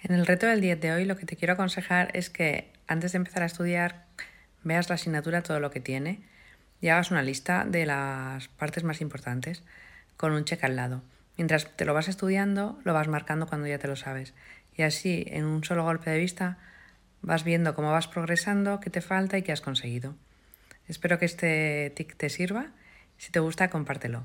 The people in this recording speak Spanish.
En el reto del 10 de hoy lo que te quiero aconsejar es que antes de empezar a estudiar veas la asignatura todo lo que tiene y hagas una lista de las partes más importantes con un check al lado. Mientras te lo vas estudiando, lo vas marcando cuando ya te lo sabes. Y así, en un solo golpe de vista, vas viendo cómo vas progresando, qué te falta y qué has conseguido. Espero que este tic te sirva. Si te gusta, compártelo.